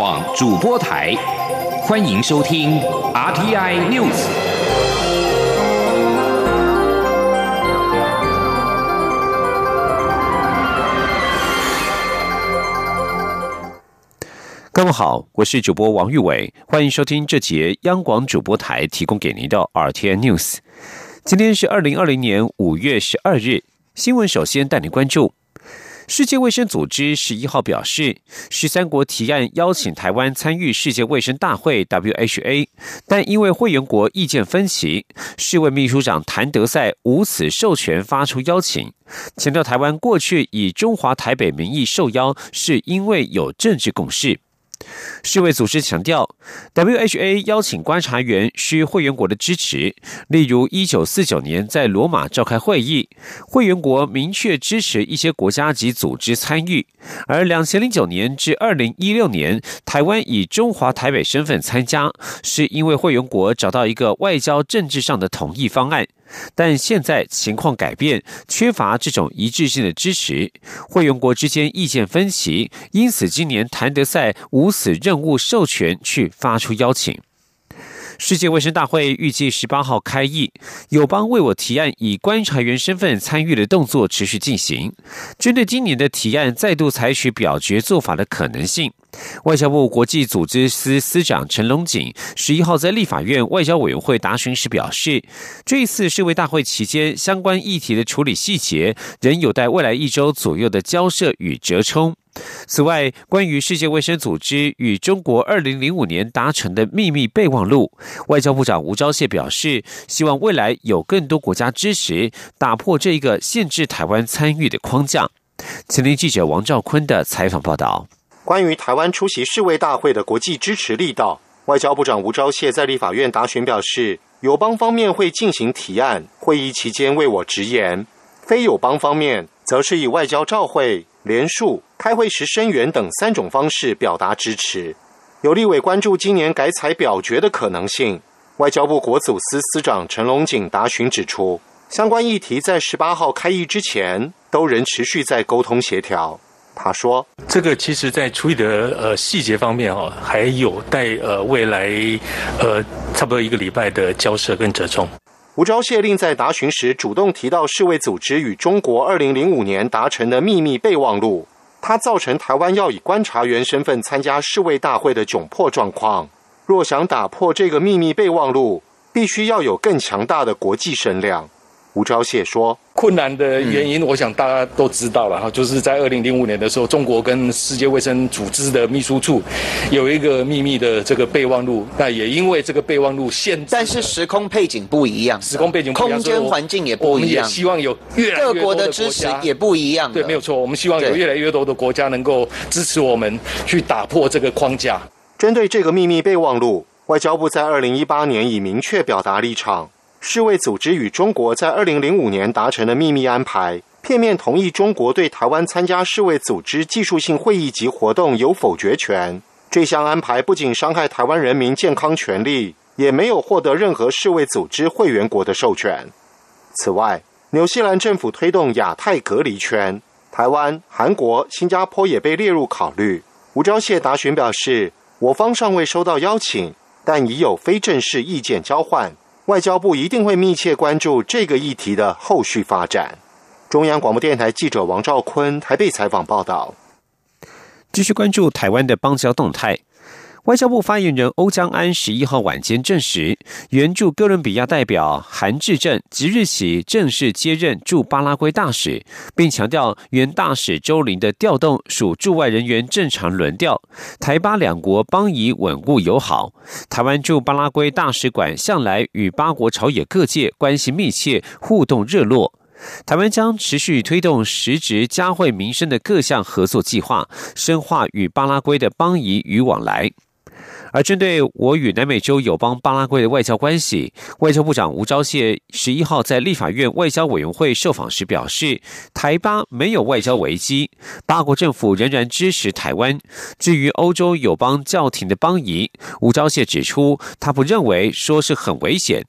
网主播台，欢迎收听 RTI News。各位好，我是主播王玉伟，欢迎收听这节央广主播台提供给您的 RTI News。今天是二零二零年五月十二日，新闻首先带您关注。世界卫生组织十一号表示，十三国提案邀请台湾参与世界卫生大会 （WHA），但因为会员国意见分歧，世卫秘书长谭德赛无此授权发出邀请，强调台湾过去以中华台北名义受邀，是因为有政治共识。世卫组织强调，WHA 邀请观察员需会员国的支持。例如，一九四九年在罗马召开会议，会员国明确支持一些国家及组织参与；而两千零九年至二零一六年，台湾以中华台北身份参加，是因为会员国找到一个外交政治上的统一方案。但现在情况改变，缺乏这种一致性的支持，会员国之间意见分歧，因此今年谭德赛无此任务授权去发出邀请。世界卫生大会预计十八号开议，友邦为我提案以观察员身份参与的动作持续进行。针对今年的提案再度采取表决做法的可能性，外交部国际组织司司长陈龙锦十一号在立法院外交委员会答询时表示，这一次世卫大会期间相关议题的处理细节仍有待未来一周左右的交涉与折冲。此外，关于世界卫生组织与中国二零零五年达成的秘密备忘录，外交部长吴钊燮表示，希望未来有更多国家支持，打破这一个限制台湾参与的框架。前天记者王兆坤的采访报道。关于台湾出席世卫大会的国际支持力道，外交部长吴钊燮在立法院答询表示，友邦方面会进行提案，会议期间为我直言；非友邦方面，则是以外交照会。联署、开会时声援等三种方式表达支持。有立委关注今年改采表决的可能性。外交部国组司司长陈龙景答询指出，相关议题在十八号开议之前都仍持续在沟通协调。他说：“这个其实，在处理的呃细节方面哦，还有待呃未来呃差不多一个礼拜的交涉跟折中。”吴钊燮另在答询时主动提到世卫组织与中国二零零五年达成的秘密备忘录，它造成台湾要以观察员身份参加世卫大会的窘迫状况。若想打破这个秘密备忘录，必须要有更强大的国际声量。吴钊燮说。困难的原因，我想大家都知道了哈，就是在二零零五年的时候，中国跟世界卫生组织的秘书处有一个秘密的这个备忘录。那也因为这个备忘录限，但是时空背景不一样，时空背景不一样空间环境也不一样。我们也希望有越来越各国的支持也不一样。对，没有错。我们希望有越来越多的国家能够支持我们去打破这个框架。针对这个秘密备忘录，外交部在二零一八年已明确表达立场。世卫组织与中国在二零零五年达成的秘密安排，片面同意中国对台湾参加世卫组织技术性会议及活动有否决权。这项安排不仅伤害台湾人民健康权利，也没有获得任何世卫组织会员国的授权。此外，纽西兰政府推动亚太隔离圈，台湾、韩国、新加坡也被列入考虑。吴钊燮答询表示，我方尚未收到邀请，但已有非正式意见交换。外交部一定会密切关注这个议题的后续发展。中央广播电台记者王兆坤台北采访报道。继续关注台湾的邦交动态。外交部发言人欧江安十一号晚间证实，援助哥伦比亚代表韩志正即日起正式接任驻巴拉圭大使，并强调原大使周林的调动属驻外人员正常轮调。台巴两国邦谊稳固友好，台湾驻巴拉圭大使馆向来与巴国朝野各界关系密切，互动热络。台湾将持续推动实质佳惠民生的各项合作计划，深化与巴拉圭的邦谊与往来。而针对我与南美洲友邦巴拉圭的外交关系，外交部长吴钊燮十一号在立法院外交委员会受访时表示，台巴没有外交危机，巴国政府仍然支持台湾。至于欧洲友邦教廷的邦谊，吴钊燮指出，他不认为说是很危险，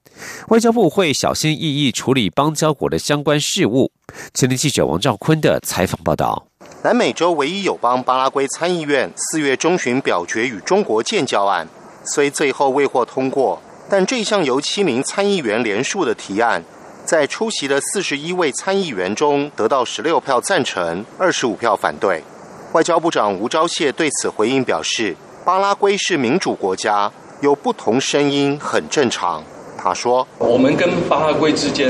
外交部会小心翼翼处理邦交国的相关事务。前天记者王兆坤的采访报道。南美洲唯一友邦巴拉圭参议院四月中旬表决与中国建交案，虽最后未获通过，但这项由七名参议员联署的提案，在出席的四十一位参议员中得到十六票赞成，二十五票反对。外交部长吴钊燮对此回应表示：“巴拉圭是民主国家，有不同声音很正常。”他说：“我们跟巴拉圭之间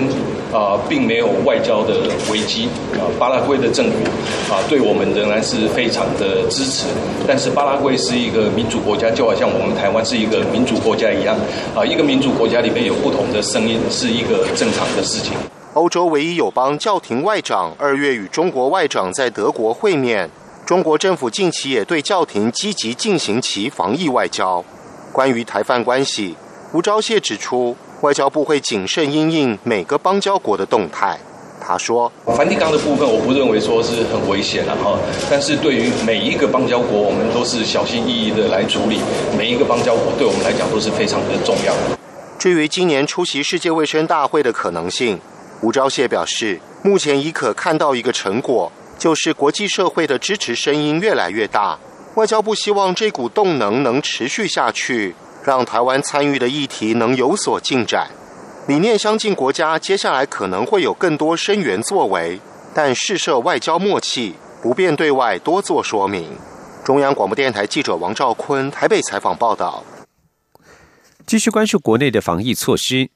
啊，并没有外交的危机啊。巴拉圭的政府啊，对我们仍然是非常的支持。但是巴拉圭是一个民主国家，就好像我们台湾是一个民主国家一样啊。一个民主国家里面有不同的声音，是一个正常的事情。”欧洲唯一友邦教廷外长二月与中国外长在德国会面。中国政府近期也对教廷积极进行其防疫外交。关于台泛关系，吴钊燮指出，外交部会谨慎因应每个邦交国的动态。他说：“梵蒂冈的部分，我不认为说是很危险了哈，但是对于每一个邦交国，我们都是小心翼翼的来处理。每一个邦交国对我们来讲都是非常的重要。”至于今年出席世界卫生大会的可能性，吴钊燮表示，目前已可看到一个成果。就是国际社会的支持声音越来越大，外交部希望这股动能能持续下去，让台湾参与的议题能有所进展。理念相近国家接下来可能会有更多声援作为，但试设外交默契，不便对外多做说明。中央广播电台记者王兆坤台北采访报道。继续关注国内的防疫措施。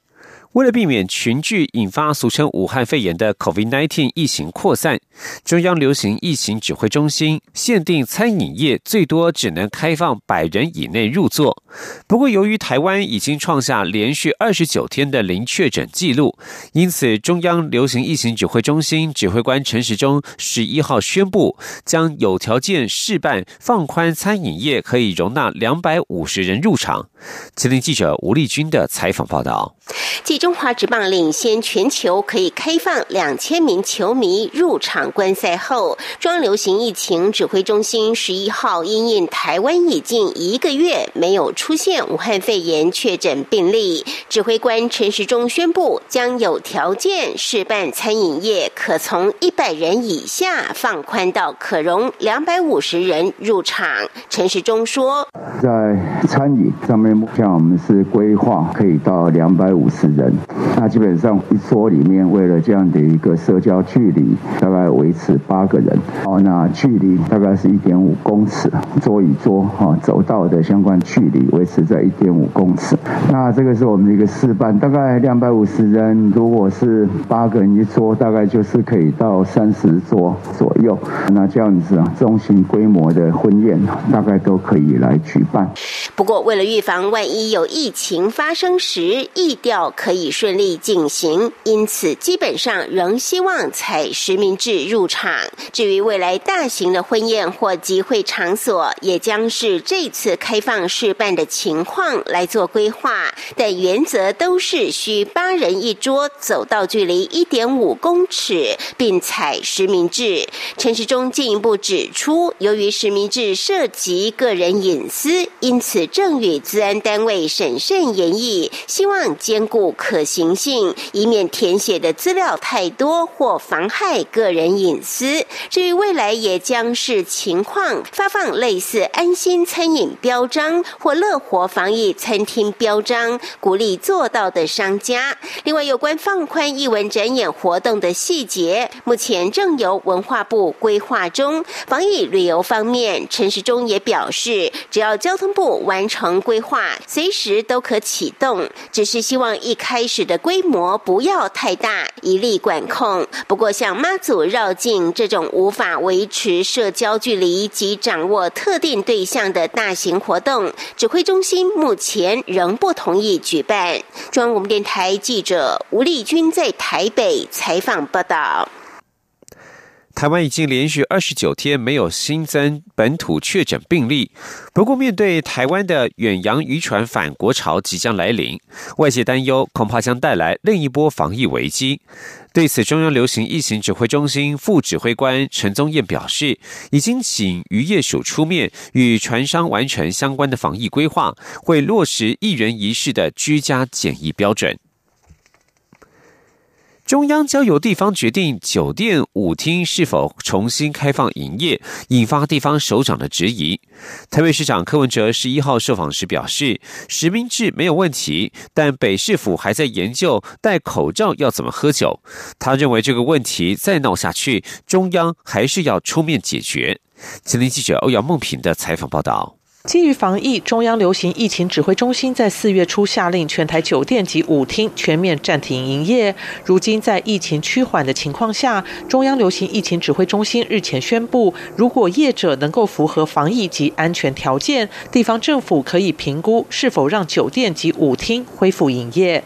为了避免群聚引发俗称武汉肺炎的 COVID-19 疫情扩散，中央流行疫情指挥中心限定餐饮业最多只能开放百人以内入座。不过，由于台湾已经创下连续二十九天的零确诊记录，因此中央流行疫情指挥中心指挥官陈时中十一号宣布，将有条件试办放宽餐饮业可以容纳两百五十人入场。吉林记者吴丽君的采访报道。继中华职棒领先全球可以开放两千名球迷入场观赛后，中央流行疫情指挥中心十一号因应台湾已近一个月没有出现武汉肺炎确诊病例，指挥官陈时中宣布将有条件试办餐饮业可从一百人以下放宽到可容两百五十人入场。陈时中说：“在餐饮上面，目前我们是规划可以到两百五十。”人，那基本上一桌里面，为了这样的一个社交距离，大概维持八个人。哦，那距离大概是一点五公尺，桌与桌哈走道的相关距离维持在一点五公尺。那这个是我们的一个示范，大概两百五十人，如果是八个人一桌，大概就是可以到三十桌左右。那这样子啊，中型规模的婚宴大概都可以来举办。不过，为了预防万一有疫情发生时，疫调。可以顺利进行，因此基本上仍希望采实名制入场。至于未来大型的婚宴或集会场所，也将是这次开放试办的情况来做规划。但原则都是需八人一桌，走道距离一点五公尺，并采实名制。陈时中进一步指出，由于实名制涉及个人隐私，因此正与治安单位审慎研议，希望兼顾。可行性，以免填写的资料太多或妨害个人隐私。至于未来，也将视情况发放类似安心餐饮标章或乐活防疫餐厅标章，鼓励做到的商家。另外，有关放宽艺文展演活动的细节，目前正由文化部规划中。防疫旅游方面，陈时中也表示，只要交通部完成规划，随时都可启动。只是希望一。开始的规模不要太大，一力管控。不过，像妈祖绕靠近这种无法维持社交距离及掌握特定对象的大型活动，指挥中心目前仍不同意举办。中央广播电台记者吴丽君在台北采访报道。台湾已经连续二十九天没有新增本土确诊病例。不过，面对台湾的远洋渔船返国潮即将来临，外界担忧恐怕将带来另一波防疫危机。对此，中央流行疫情指挥中心副指挥官陈宗彦表示，已经请渔业署出面与船商完成相关的防疫规划，会落实一人一室的居家检疫标准。中央交由地方决定酒店、舞厅是否重新开放营业，引发地方首长的质疑。台北市长柯文哲十一号受访时表示，实名制没有问题，但北市府还在研究戴口罩要怎么喝酒。他认为这个问题再闹下去，中央还是要出面解决。前天记者欧阳梦平的采访报道。基于防疫，中央流行疫情指挥中心在四月初下令全台酒店及舞厅全面暂停营业。如今在疫情趋缓的情况下，中央流行疫情指挥中心日前宣布，如果业者能够符合防疫及安全条件，地方政府可以评估是否让酒店及舞厅恢复营业。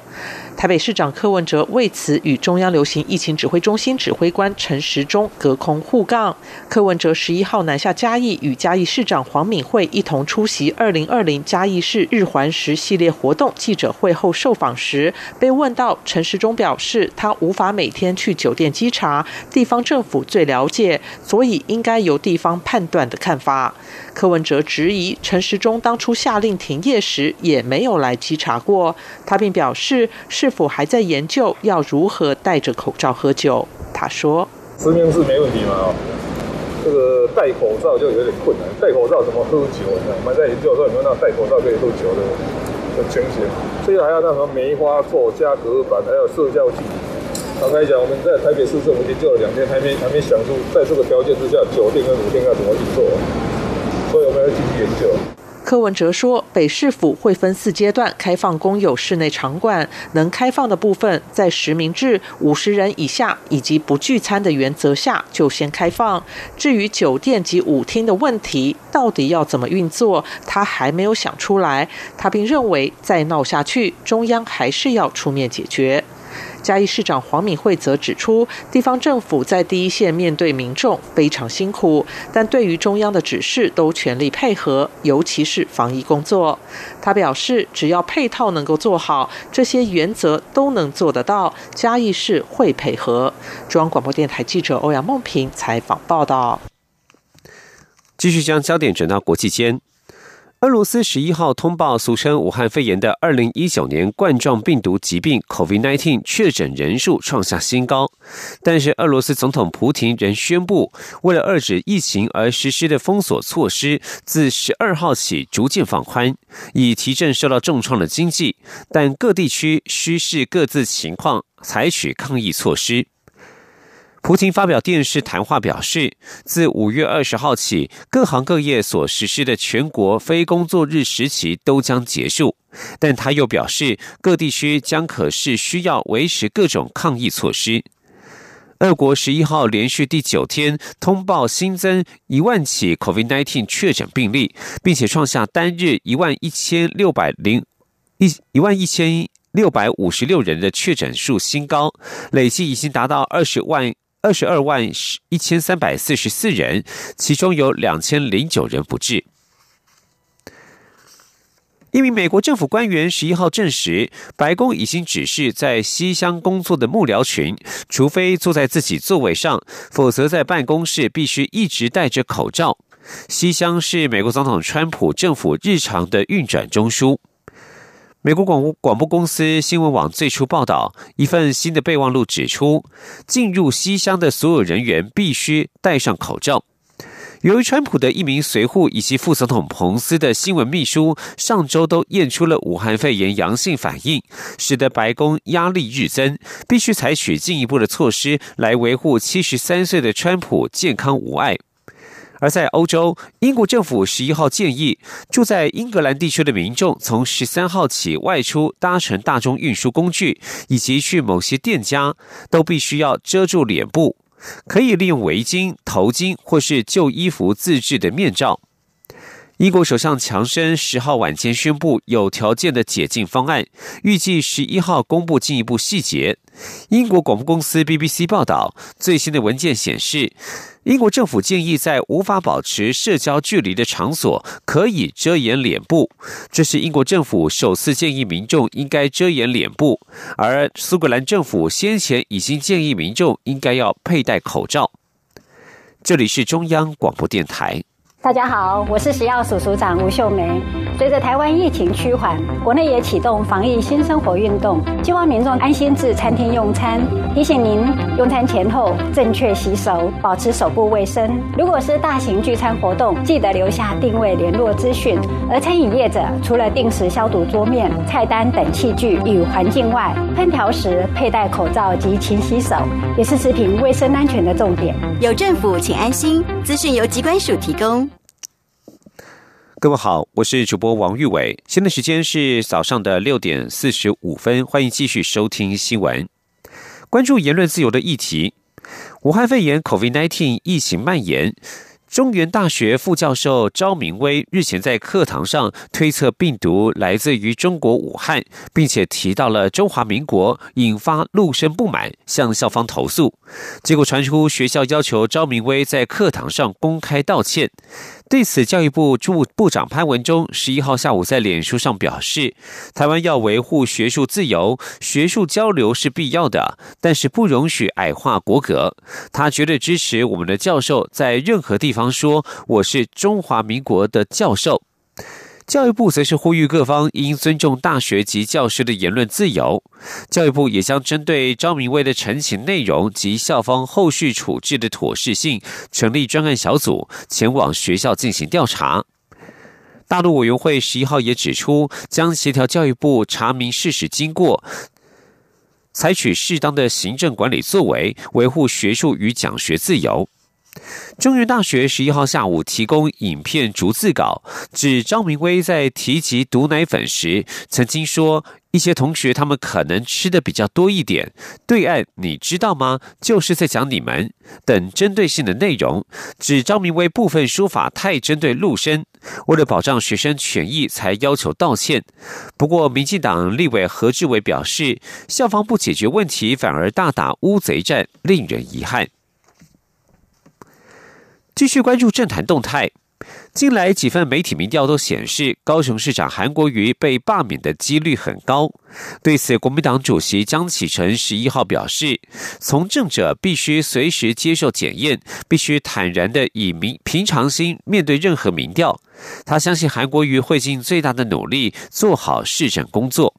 台北市长柯文哲为此与中央流行疫情指挥中心指挥官陈时中隔空互杠。柯文哲十一号南下嘉义，与嘉义市长黄敏惠一同出席二零二零嘉义市日环食系列活动记者会后受访时，被问到陈时中表示，他无法每天去酒店稽查，地方政府最了解，所以应该由地方判断的看法。柯文哲质疑陈时中当初下令停业时也没有来稽查过，他并表示是否还在研究要如何戴着口罩喝酒。他说：“实名制没问题嘛？这个戴口罩就有点困难，戴口罩怎么喝酒？我们在研究说有没有那戴口罩可以喝酒的的情形，所以还要那什么梅花座加隔板，还有社交距离。坦白讲，我们在台北市政府研究了两天，还没还没想出在这个条件之下，酒店跟舞厅要怎么去做。”所以我们要继续研究。柯文哲说，北市府会分四阶段开放公有室内场馆，能开放的部分在实名制五十人以下以及不聚餐的原则下就先开放。至于酒店及舞厅的问题，到底要怎么运作，他还没有想出来。他并认为，再闹下去，中央还是要出面解决。嘉义市长黄敏惠则指出，地方政府在第一线面对民众非常辛苦，但对于中央的指示都全力配合，尤其是防疫工作。他表示，只要配套能够做好，这些原则都能做得到。嘉义市会配合。中央广播电台记者欧阳梦平采访报道。继续将焦点转到国际间。俄罗斯十一号通报，俗称武汉肺炎的二零一九年冠状病毒疾病 （COVID-19） 确诊人数创下新高。但是，俄罗斯总统普廷仍宣布，为了遏制疫情而实施的封锁措施，自十二号起逐渐放宽，以提振受到重创的经济。但各地区需视各自情况采取抗疫措施。普京发表电视谈话表示，自五月二十号起，各行各业所实施的全国非工作日时期都将结束。但他又表示，各地区将可是需要维持各种抗疫措施。俄国十一号连续第九天通报新增一万起 COVID-19 确诊病例，并且创下单日一万一千六百零一一万一千六百五十六人的确诊数新高，累计已经达到二十万。二十二万一千三百四十四人，其中有两千零九人不治。一名美国政府官员十一号证实，白宫已经指示在西乡工作的幕僚群，除非坐在自己座位上，否则在办公室必须一直戴着口罩。西乡是美国总统川普政府日常的运转中枢。美国广广播公司新闻网最初报道，一份新的备忘录指出，进入西乡的所有人员必须戴上口罩。由于川普的一名随护以及副总统彭斯的新闻秘书上周都验出了武汉肺炎阳性反应，使得白宫压力日增，必须采取进一步的措施来维护七十三岁的川普健康无碍。而在欧洲，英国政府十一号建议，住在英格兰地区的民众从十三号起外出搭乘大众运输工具，以及去某些店家，都必须要遮住脸部，可以利用围巾、头巾或是旧衣服自制的面罩。英国首相强生十号晚间宣布有条件的解禁方案，预计十一号公布进一步细节。英国广播公司 BBC 报道，最新的文件显示，英国政府建议在无法保持社交距离的场所可以遮掩脸部，这是英国政府首次建议民众应该遮掩脸部，而苏格兰政府先前已经建议民众应该要佩戴口罩。这里是中央广播电台。大家好，我是食药署署长吴秀梅。随着台湾疫情趋缓，国内也启动防疫新生活运动，希望民众安心至餐厅用餐。提醒您，用餐前后正确洗手，保持手部卫生。如果是大型聚餐活动，记得留下定位联络资讯。而餐饮业者除了定时消毒桌面、菜单等器具与环境外，烹调时佩戴口罩及勤洗手，也是食品卫生安全的重点。有政府，请安心。资讯由机关署提供。各位好，我是主播王玉伟，现在时间是早上的六点四十五分，欢迎继续收听新闻，关注言论自由的议题。武汉肺炎 （COVID-19） 疫情蔓延。中原大学副教授赵明威日前在课堂上推测病毒来自于中国武汉，并且提到了中华民国，引发陆生不满，向校方投诉。结果传出学校要求赵明威在课堂上公开道歉。对此，教育部驻部长潘文忠十一号下午在脸书上表示，台湾要维护学术自由，学术交流是必要的，但是不容许矮化国格。他绝对支持我们的教授在任何地方说我是中华民国的教授。教育部则是呼吁各方应尊重大学及教师的言论自由。教育部也将针对张明威的陈情内容及校方后续处置的妥适性，成立专案小组前往学校进行调查。大陆委员会十一号也指出，将协调教育部查明事实经过，采取适当的行政管理作为，维护学术与讲学自由。中原大学十一号下午提供影片逐字稿，指张明威在提及毒奶粉时，曾经说一些同学他们可能吃的比较多一点。对岸你知道吗？就是在讲你们等针对性的内容，指张明威部分书法太针对陆生，为了保障学生权益才要求道歉。不过，民进党立委何志伟表示，校方不解决问题，反而大打乌贼战，令人遗憾。继续关注政坛动态。近来几份媒体民调都显示，高雄市长韩国瑜被罢免的几率很高。对此，国民党主席江启臣十一号表示，从政者必须随时接受检验，必须坦然的以民平常心面对任何民调。他相信韩国瑜会尽最大的努力做好市政工作。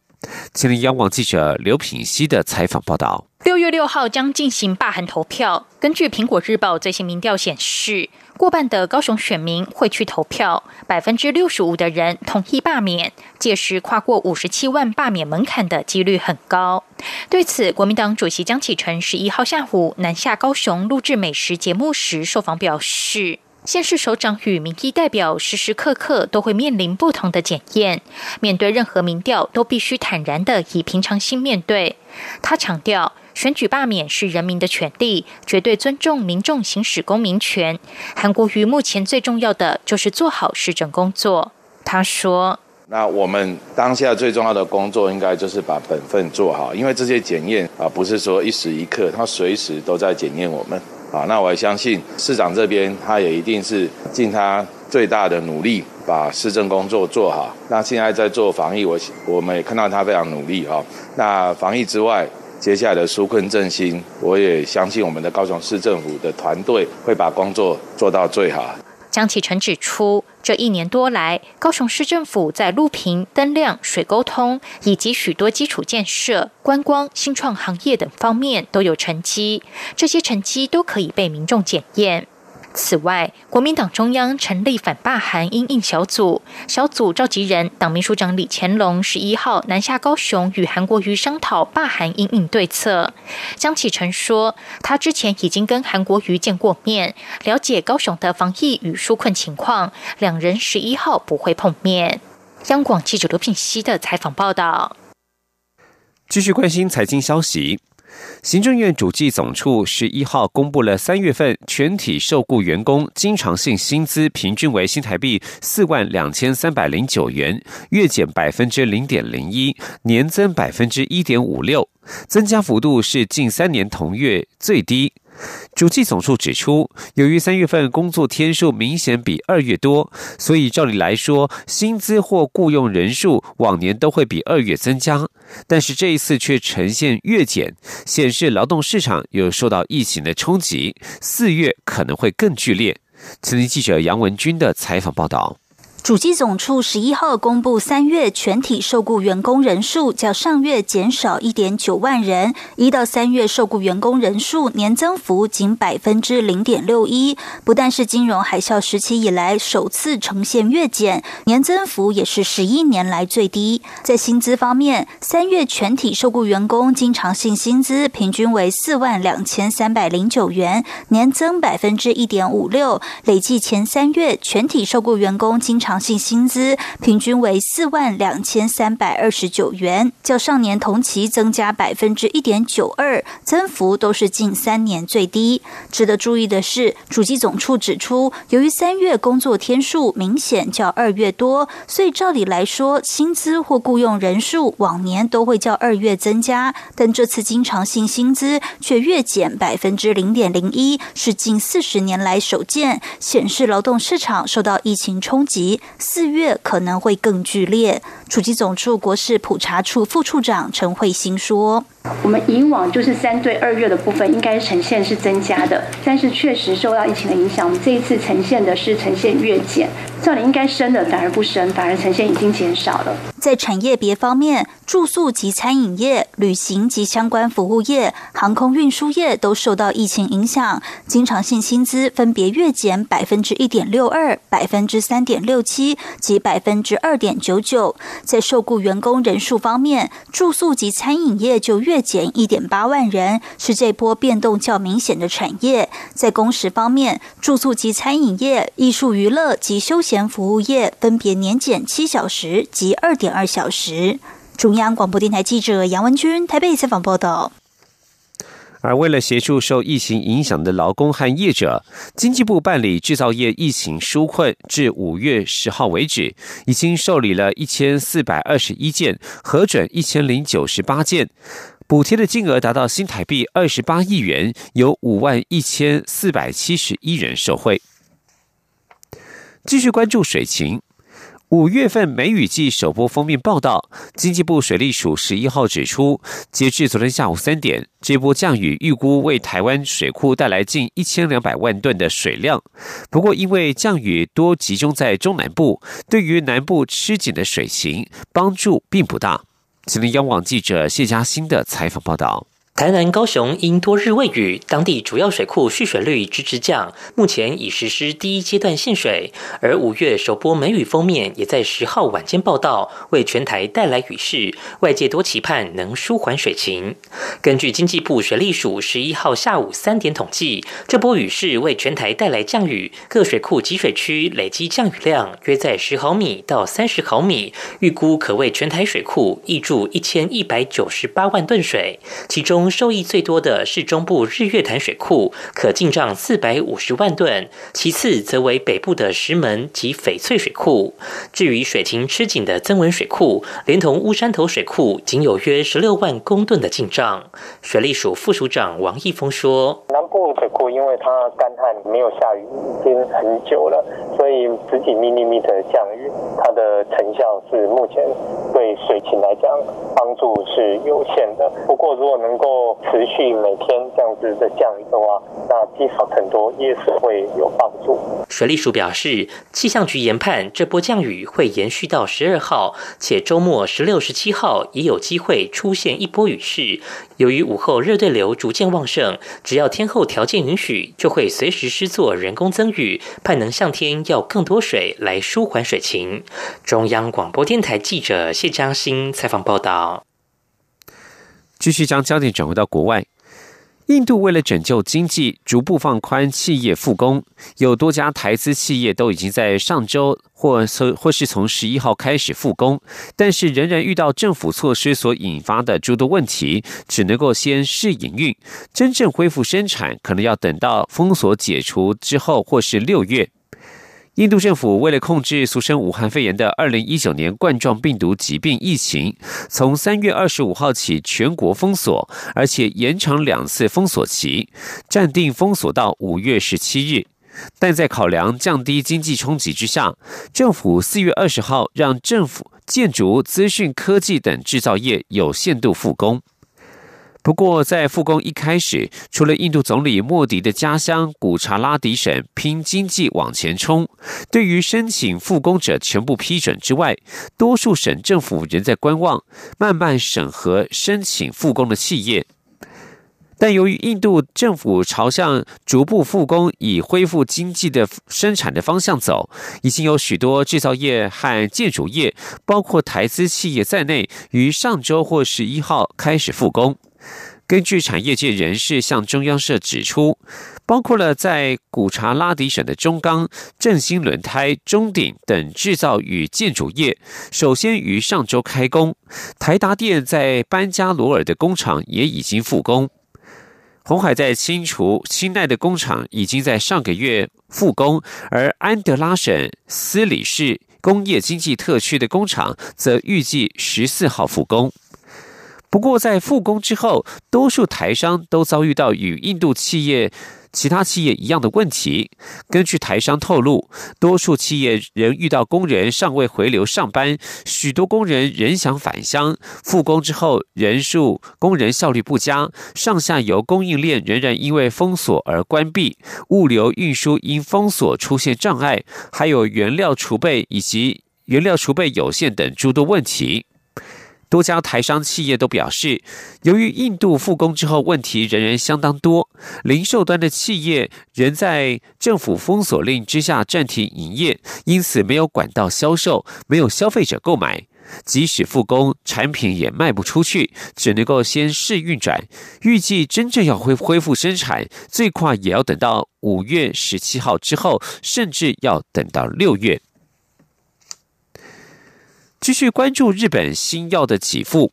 请听央广记者刘品熙的采访报道。六月六号将进行罢韩投票。根据苹果日报最新民调显示，过半的高雄选民会去投票，百分之六十五的人同意罢免，届时跨过五十七万罢免门槛的几率很高。对此，国民党主席江启臣十一号下午南下高雄录制美食节目时受访表示。县市首长与民意代表时时刻刻都会面临不同的检验，面对任何民调都必须坦然的以平常心面对。他强调，选举罢免是人民的权利，绝对尊重民众行使公民权。韩国瑜目前最重要的就是做好市政工作。他说：“那我们当下最重要的工作，应该就是把本分做好，因为这些检验啊，不是说一时一刻，他随时都在检验我们。”啊，那我也相信市长这边，他也一定是尽他最大的努力，把市政工作做好。那现在在做防疫，我我们也看到他非常努力哦。那防疫之外，接下来的纾困振兴，我也相信我们的高雄市政府的团队会把工作做到最好。江启臣指出，这一年多来，高雄市政府在路平、灯亮、水沟通以及许多基础建设、观光、新创行业等方面都有成绩，这些成绩都可以被民众检验。此外，国民党中央成立反霸韩因应小组，小组召集人党秘书长李乾龙十一号南下高雄与韩国瑜商讨霸韩因应对策。江启臣说，他之前已经跟韩国瑜见过面，了解高雄的防疫与纾困情况，两人十一号不会碰面。央广记者刘品熙的采访报道。继续关心财经消息。行政院主计总处十一号公布了三月份全体受雇员工经常性薪资平均为新台币四万两千三百零九元，月减百分之零点零一，年增百分之一点五六，增加幅度是近三年同月最低。主计总处指出，由于三月份工作天数明显比二月多，所以照理来说，薪资或雇佣人数往年都会比二月增加。但是这一次却呈现月减，显示劳动市场有受到疫情的冲击，四月可能会更剧烈。青年记者杨文军的采访报道。主机总处十一号公布，三月全体受雇员工人数较上月减少一点九万人，一到三月受雇员工人数年增幅仅百分之零点六一，不但是金融海啸时期以来首次呈现月减，年增幅也是十一年来最低。在薪资方面，三月全体受雇员工经常性薪资平均为四万两千三百零九元，年增百分之一点五六，累计前三月全体受雇员工经常常性薪资平均为四万两千三百二十九元，较上年同期增加百分之一点九二，增幅都是近三年最低。值得注意的是，主机总处指出，由于三月工作天数明显较二月多，所以照理来说，薪资或雇佣人数往年都会较二月增加，但这次经常性薪资却月减百分之零点零一，是近四十年来首见，显示劳动市场受到疫情冲击。四月可能会更剧烈。处级总处国事普查处副处长陈慧欣说：“我们以往就是三对二月的部分应该呈现是增加的，但是确实受到疫情的影响，我们这一次呈现的是呈现月减。照理应该升的反而不升，反而呈现已经减少了。在产业别方面，住宿及餐饮业、旅行及相关服务业、航空运输业都受到疫情影响，经常性薪资分别月减百分之一点六二、百分之三点六七及百分之二点九九。”在受雇员工人数方面，住宿及餐饮业就月减一点八万人，是这波变动较明显的产业。在工时方面，住宿及餐饮业、艺术娱乐及休闲服务业分别年减七小时及二点二小时。中央广播电台记者杨文君台北采访报道。而为了协助受疫情影响的劳工和业者，经济部办理制造业疫情纾困，至五月十号为止，已经受理了一千四百二十一件，核准一千零九十八件，补贴的金额达到新台币二十八亿元，有五万一千四百七十一人受惠。继续关注水情。五月份梅雨季首波封面报道，经济部水利署十一号指出，截至昨天下午三点，这波降雨预估为台湾水库带来近一千两百万吨的水量。不过，因为降雨多集中在中南部，对于南部吃紧的水情帮助并不大。吉林央网记者谢佳欣的采访报道。台南、高雄因多日未雨，当地主要水库蓄水率直直降，目前已实施第一阶段限水。而五月首波梅雨封面也在十号晚间报道，为全台带来雨势，外界多期盼能舒缓水情。根据经济部水利署十一号下午三点统计，这波雨势为全台带来降雨，各水库集水区累积降雨量约在十毫米到三十毫米，预估可为全台水库溢注一千一百九十八万吨水，其中。受益最多的是中部日月潭水库，可进账四百五十万吨；其次则为北部的石门及翡翠水库。至于水情吃紧的增文水库，连同乌山头水库，仅有约十六万公吨的进账。水利署副署长王义峰说：“南部水库因为它干旱没有下雨已经很久了，所以十几毫米的降雨，它的成效是目前对水情来讲帮助是有限的。不过如果能够持续每天这样子的降雨的话，那积少成多也是会有帮助。水利署表示，气象局研判这波降雨会延续到十二号，且周末十六、十七号也有机会出现一波雨势。由于午后热对流逐渐旺盛，只要天候条件允许，就会随时施作人工增雨，盼能向天要更多水来舒缓水情。中央广播电台记者谢嘉欣采访报道。继续将焦点转回到国外，印度为了拯救经济，逐步放宽企业复工，有多家台资企业都已经在上周或从或是从十一号开始复工，但是仍然遇到政府措施所引发的诸多问题，只能够先试营运，真正恢复生产可能要等到封锁解除之后，或是六月。印度政府为了控制俗称武汉肺炎的二零一九年冠状病毒疾病疫情，从三月二十五号起全国封锁，而且延长两次封锁期，暂定封锁到五月十七日。但在考量降低经济冲击之下，政府四月二十号让政府建筑、资讯科技等制造业有限度复工。不过，在复工一开始，除了印度总理莫迪的家乡古查拉迪省拼经济往前冲，对于申请复工者全部批准之外，多数省政府仍在观望，慢慢审核申请复工的企业。但由于印度政府朝向逐步复工、以恢复经济的生产的方向走，已经有许多制造业和建筑业，包括台资企业在内，于上周或十一号开始复工。根据产业界人士向中央社指出，包括了在古查拉迪省的中钢、振兴轮胎、中鼎等制造与建筑业，首先于上周开工。台达电在班加罗尔的工厂也已经复工。红海在清除清奈的工厂已经在上个月复工，而安德拉省斯里市工业经济特区的工厂则预计十四号复工。不过，在复工之后，多数台商都遭遇到与印度企业。其他企业一样的问题。根据台商透露，多数企业仍遇到工人尚未回流上班，许多工人仍想返乡。复工之后，人数、工人效率不佳，上下游供应链仍然因为封锁而关闭，物流运输因封锁出现障碍，还有原料储备以及原料储备有限等诸多问题。多家台商企业都表示，由于印度复工之后问题仍然相当多，零售端的企业仍在政府封锁令之下暂停营业，因此没有管道销售，没有消费者购买。即使复工，产品也卖不出去，只能够先试运转。预计真正要恢恢复生产，最快也要等到五月十七号之后，甚至要等到六月。继续关注日本新药的给付。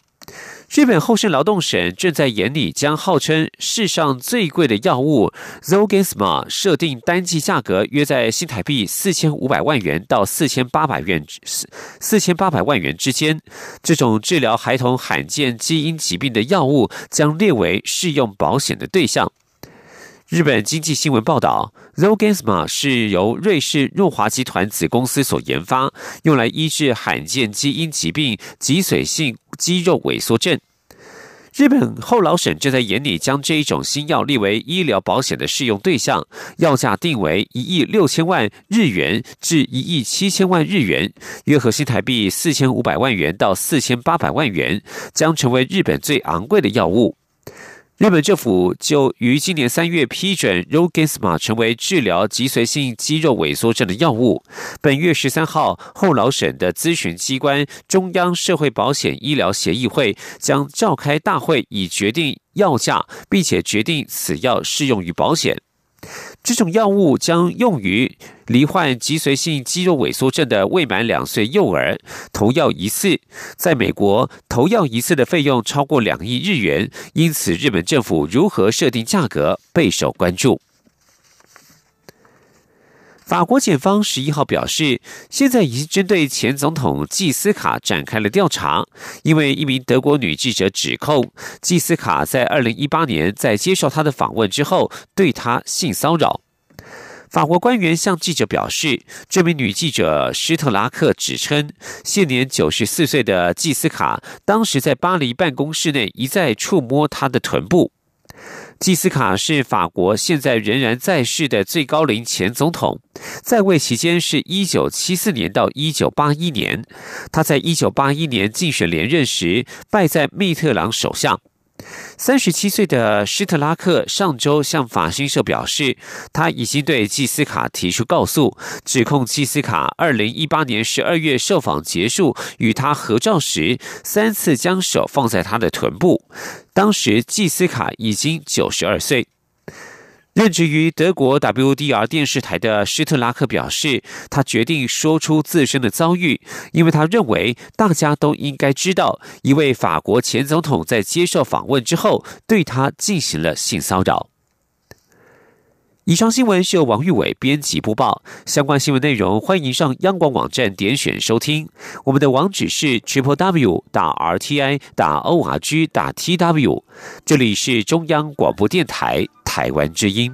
日本厚生劳动省正在严拟将号称世上最贵的药物 Zogensma 设定单剂价格约在新台币四千五百万元到四千八百元四四千八百万元之间。这种治疗孩童罕见基因疾病的药物将列为适用保险的对象。日本经济新闻报道，Zolgensma 是由瑞士润华集团子公司所研发，用来医治罕见基因疾病脊髓性肌肉萎缩症。日本后老省正在研拟将这一种新药列为医疗保险的适用对象，药价定为一亿六千万日元至一亿七千万日元，约合新台币四千五百万元到四千八百万元，将成为日本最昂贵的药物。日本政府就于今年三月批准 Rogansma 成为治疗脊髓性肌肉萎缩症的药物。本月十三号，后老省的咨询机关中央社会保险医疗协议会将召开大会，以决定药价，并且决定此药适用于保险。这种药物将用于罹患脊髓性肌肉萎缩症的未满两岁幼儿。投药一次，在美国投药一次的费用超过两亿日元，因此日本政府如何设定价格备受关注。法国检方十一号表示，现在已经针对前总统季斯卡展开了调查，因为一名德国女记者指控季斯卡在二零一八年在接受他的访问之后，对他性骚扰。法国官员向记者表示，这名女记者施特拉克指称，现年九十四岁的季斯卡当时在巴黎办公室内一再触摸她的臀部。季斯卡是法国现在仍然在世的最高龄前总统，在位期间是一九七四年到一九八一年。他在一九八一年竞选连任时败在密特朗手下。三十七岁的施特拉克上周向法新社表示，他已经对季斯卡提出告诉，指控季斯卡二零一八年十二月受访结束与他合照时，三次将手放在他的臀部。当时季斯卡已经九十二岁。任职于德国 WDR 电视台的施特拉克表示，他决定说出自身的遭遇，因为他认为大家都应该知道，一位法国前总统在接受访问之后对他进行了性骚扰。以上新闻是由王玉伟编辑播报，相关新闻内容欢迎上央广网站点选收听。我们的网址是 triple w 打 r t i 打 o r g 打 t w，这里是中央广播电台。海湾之音。